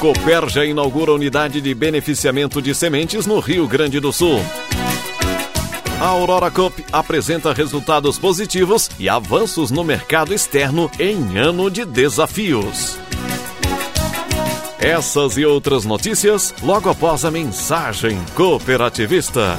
Coperja inaugura unidade de beneficiamento de sementes no Rio Grande do Sul. A Aurora Cup apresenta resultados positivos e avanços no mercado externo em ano de desafios. Essas e outras notícias logo após a mensagem cooperativista.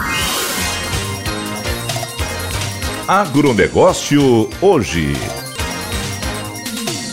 Agronegócio hoje.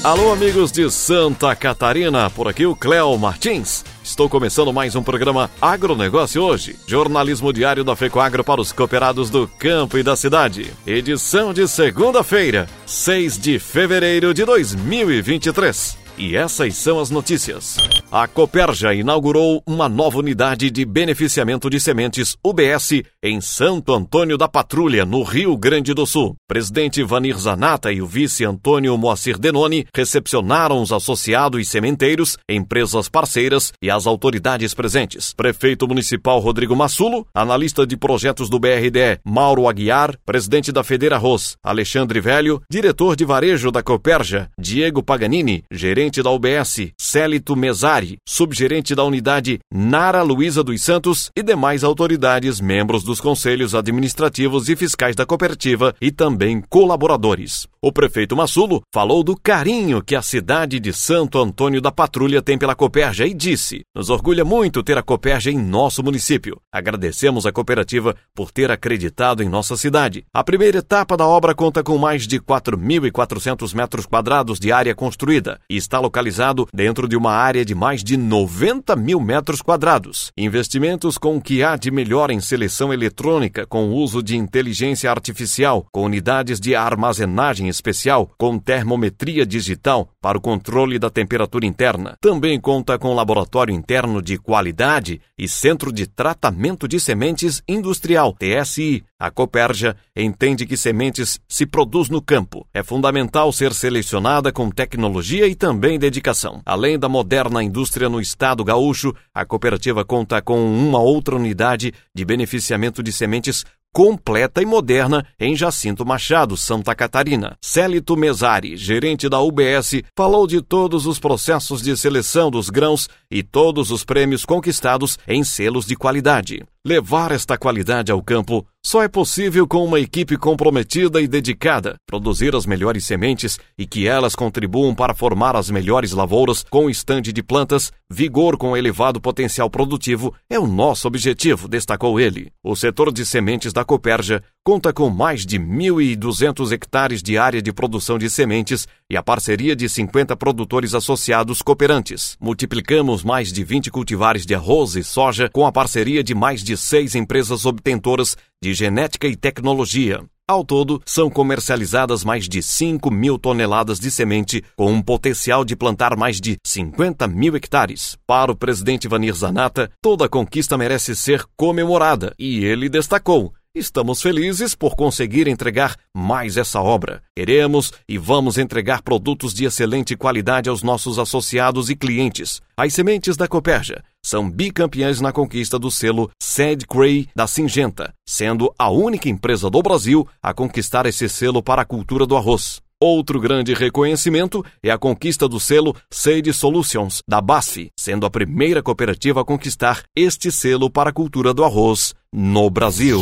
Alô, amigos de Santa Catarina, por aqui o Cléo Martins. Estou começando mais um programa Agronegócio hoje. Jornalismo diário da FECOAGRO para os cooperados do campo e da cidade. Edição de segunda-feira, 6 de fevereiro de 2023. E essas são as notícias. A Coperja inaugurou uma nova unidade de beneficiamento de sementes UBS em Santo Antônio da Patrulha, no Rio Grande do Sul. Presidente Vanir Zanata e o vice Antônio Moacir Denoni recepcionaram os associados e sementeiros, empresas parceiras e as autoridades presentes. Prefeito Municipal Rodrigo Massulo, analista de projetos do BRDE Mauro Aguiar, presidente da Federa Ros Alexandre Velho, diretor de varejo da Coperja Diego Paganini, gerente gerente da UBS, Célito Mesari, subgerente da unidade Nara Luiza dos Santos e demais autoridades, membros dos conselhos administrativos e fiscais da cooperativa e também colaboradores. O prefeito Massulo falou do carinho que a cidade de Santo Antônio da Patrulha tem pela Coperja e disse: Nos orgulha muito ter a Coperja em nosso município. Agradecemos a cooperativa por ter acreditado em nossa cidade. A primeira etapa da obra conta com mais de 4.400 metros quadrados de área construída e está localizado dentro de uma área de mais de 90 mil metros quadrados. Investimentos com o que há de melhor em seleção eletrônica com o uso de inteligência artificial, com unidades de armazenagem especial com termometria digital para o controle da temperatura interna. Também conta com laboratório interno de qualidade e centro de tratamento de sementes industrial, TSI. A Coperja entende que sementes se produz no campo. É fundamental ser selecionada com tecnologia e também dedicação. Além da moderna indústria no estado gaúcho, a cooperativa conta com uma outra unidade de beneficiamento de sementes completa e moderna em Jacinto Machado, Santa Catarina. Célito Mesari, gerente da UBS, falou de todos os processos de seleção dos grãos e todos os prêmios conquistados em selos de qualidade. Levar esta qualidade ao campo só é possível com uma equipe comprometida e dedicada, produzir as melhores sementes e que elas contribuam para formar as melhores lavouras com estande de plantas, vigor com elevado potencial produtivo é o nosso objetivo, destacou ele. O setor de sementes da Coperja conta com mais de 1.200 hectares de área de produção de sementes e a parceria de 50 produtores associados cooperantes. Multiplicamos mais de 20 cultivares de arroz e soja com a parceria de mais de seis empresas obtentoras de genética e tecnologia. Ao todo, são comercializadas mais de 5 mil toneladas de semente, com um potencial de plantar mais de 50 mil hectares. Para o presidente Vanir Zanata, toda conquista merece ser comemorada, e ele destacou Estamos felizes por conseguir entregar mais essa obra. Queremos e vamos entregar produtos de excelente qualidade aos nossos associados e clientes. As sementes da Coperja são bicampeãs na conquista do selo Sed Cray da Singenta, sendo a única empresa do Brasil a conquistar esse selo para a cultura do arroz. Outro grande reconhecimento é a conquista do selo Sage Solutions da BASF, sendo a primeira cooperativa a conquistar este selo para a cultura do arroz no Brasil.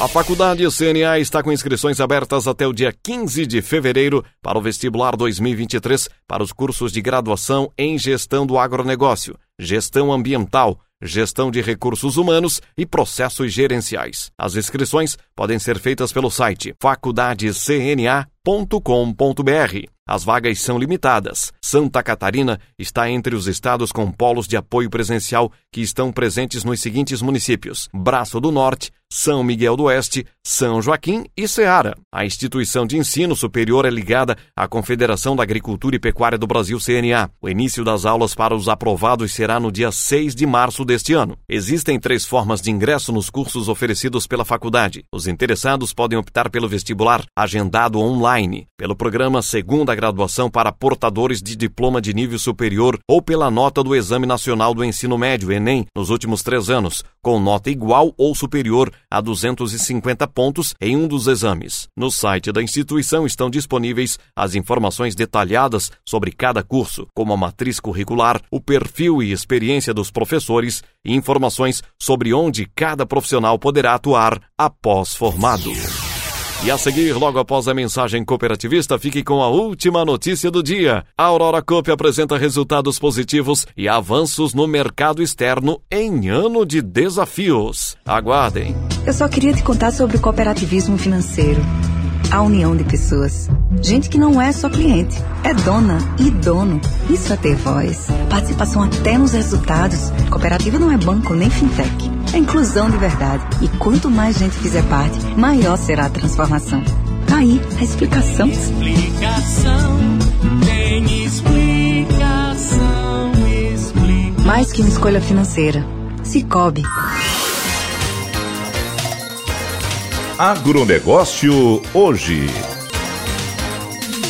A Faculdade CNA está com inscrições abertas até o dia 15 de fevereiro para o vestibular 2023 para os cursos de graduação em Gestão do Agronegócio, Gestão Ambiental, Gestão de Recursos Humanos e Processos Gerenciais. As inscrições podem ser feitas pelo site faculdadecna.com.br. As vagas são limitadas. Santa Catarina está entre os estados com polos de apoio presencial que estão presentes nos seguintes municípios: Braço do Norte, São Miguel do Oeste, São Joaquim e Ceará. A instituição de ensino superior é ligada à Confederação da Agricultura e Pecuária do Brasil, CNA. O início das aulas para os aprovados será no dia 6 de março deste ano. Existem três formas de ingresso nos cursos oferecidos pela faculdade. Os interessados podem optar pelo vestibular agendado online, pelo programa Segunda graduação para portadores de diploma de nível superior ou pela nota do Exame Nacional do Ensino Médio, Enem, nos últimos três anos, com nota igual ou superior a 250 pontos em um dos exames. No site da instituição estão disponíveis as informações detalhadas sobre cada curso, como a matriz curricular, o perfil e experiência dos professores e informações sobre onde cada profissional poderá atuar após formado. E a seguir, logo após a mensagem cooperativista, fique com a última notícia do dia. A Aurora Coop apresenta resultados positivos e avanços no mercado externo em ano de desafios. Aguardem. Eu só queria te contar sobre o cooperativismo financeiro a união de pessoas. Gente que não é só cliente, é dona e dono. Isso é ter voz. Participação até nos resultados. Cooperativa não é banco nem fintech. É inclusão de verdade. E quanto mais gente fizer parte, maior será a transformação. Tá aí a explicação. Explicação, tem explicação, explicação. Mais que uma escolha financeira. Cicobi. Agronegócio hoje.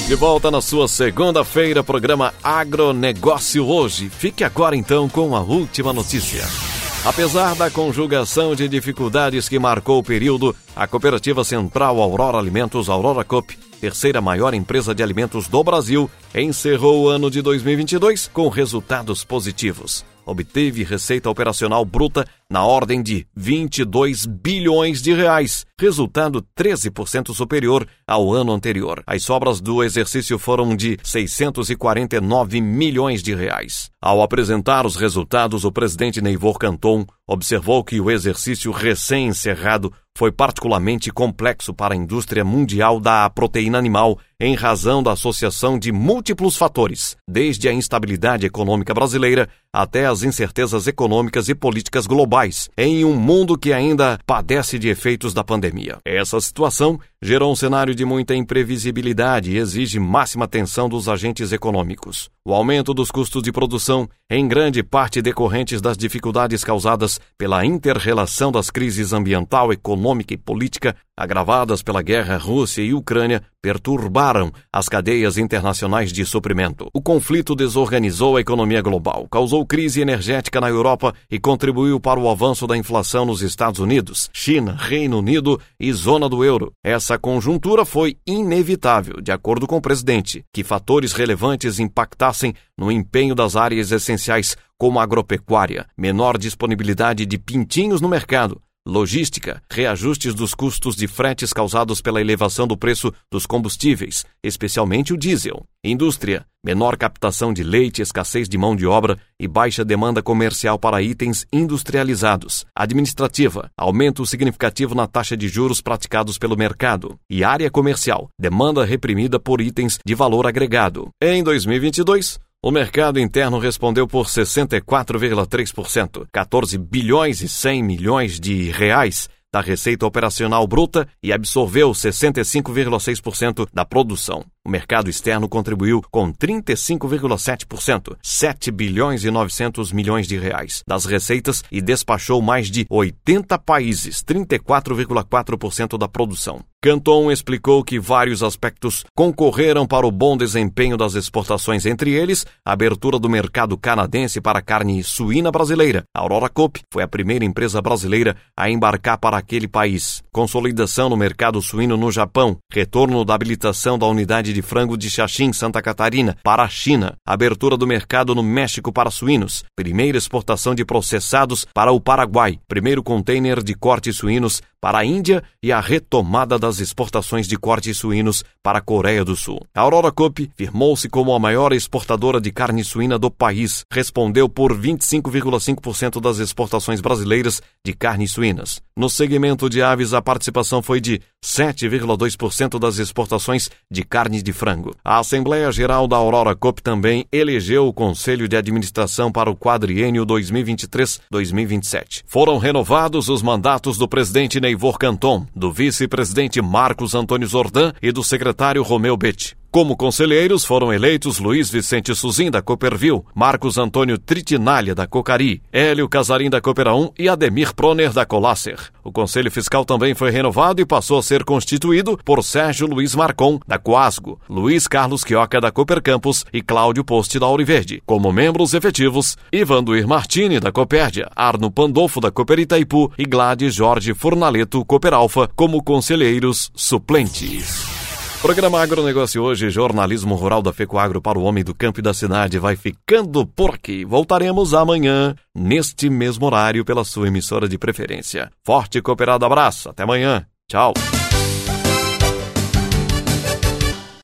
De volta na sua segunda-feira, programa Agronegócio hoje. Fique agora então com a última notícia. Apesar da conjugação de dificuldades que marcou o período, a Cooperativa Central Aurora Alimentos Aurora Coop, terceira maior empresa de alimentos do Brasil, encerrou o ano de 2022 com resultados positivos obteve receita operacional bruta na ordem de 22 bilhões de reais, resultado 13% superior ao ano anterior. As sobras do exercício foram de 649 milhões de reais. Ao apresentar os resultados, o presidente Neivor Canton observou que o exercício recém-encerrado foi particularmente complexo para a indústria mundial da proteína animal em razão da associação de múltiplos fatores, desde a instabilidade econômica brasileira até as incertezas econômicas e políticas globais, em um mundo que ainda padece de efeitos da pandemia. Essa situação gerou um cenário de muita imprevisibilidade e exige máxima atenção dos agentes econômicos. O aumento dos custos de produção, em grande parte decorrentes das dificuldades causadas pela interrelação das crises ambiental, econômica e política, agravadas pela guerra Rússia e Ucrânia, perturbaram as cadeias internacionais de suprimento. O conflito desorganizou a economia global, causou crise energética na Europa e contribuiu para o avanço da inflação nos Estados Unidos, China, Reino Unido e zona do euro. Essa conjuntura foi inevitável, de acordo com o presidente, que fatores relevantes impactassem no empenho das áreas essenciais como a agropecuária, menor disponibilidade de pintinhos no mercado, logística, reajustes dos custos de fretes causados pela elevação do preço dos combustíveis, especialmente o diesel, indústria, menor captação de leite, escassez de mão de obra e baixa demanda comercial para itens industrializados, administrativa, aumento significativo na taxa de juros praticados pelo mercado, e área comercial, demanda reprimida por itens de valor agregado. Em 2022, o mercado interno respondeu por 64,3%, 14 bilhões e 100 milhões de reais da receita operacional bruta e absorveu 65,6% da produção. O mercado externo contribuiu com 35,7%, 7 bilhões e 900 milhões de reais das receitas e despachou mais de 80 países, 34,4% da produção. Canton explicou que vários aspectos concorreram para o bom desempenho das exportações, entre eles a abertura do mercado canadense para carne suína brasileira. A Aurora Coop foi a primeira empresa brasileira a embarcar para aquele país. Consolidação no mercado suíno no Japão, retorno da habilitação da unidade de frango de Xaxim, Santa Catarina, para a China, abertura do mercado no México para suínos, primeira exportação de processados para o Paraguai, primeiro container de cortes suínos para a Índia e a retomada das exportações de cortes suínos para a Coreia do Sul. A Aurora Coop firmou-se como a maior exportadora de carne suína do país, respondeu por 25,5% das exportações brasileiras de carnes suínas. No segmento de aves, a participação foi de 7,2% das exportações de carne de frango. A Assembleia Geral da Aurora Coop também elegeu o Conselho de Administração para o quadriênio 2023-2027. Foram renovados os mandatos do presidente Neivor Canton, do vice-presidente Marcos Antônio Zordan e do secretário Romeu Betti. Como conselheiros foram eleitos Luiz Vicente Suzin, da Cooperville, Marcos Antônio Tritinalha, da Cocari, Hélio Casarim, da Coopera 1 e Ademir Proner, da Colasser. O Conselho Fiscal também foi renovado e passou a ser constituído por Sérgio Luiz Marcon, da Coasgo, Luiz Carlos Quioca, da Cooper Campus e Cláudio Poste, da Auriverde. Como membros efetivos, Ivanduir Martini, da Copérdia, Arno Pandolfo, da Cooper Itaipu e Gladys Jorge Fornaleto, Cooper Alfa, como conselheiros suplentes. Programa Agronegócio hoje, jornalismo rural da Fecoagro para o homem do campo e da cidade vai ficando por aqui. Voltaremos amanhã, neste mesmo horário, pela sua emissora de preferência. Forte e cooperado abraço, até amanhã. Tchau.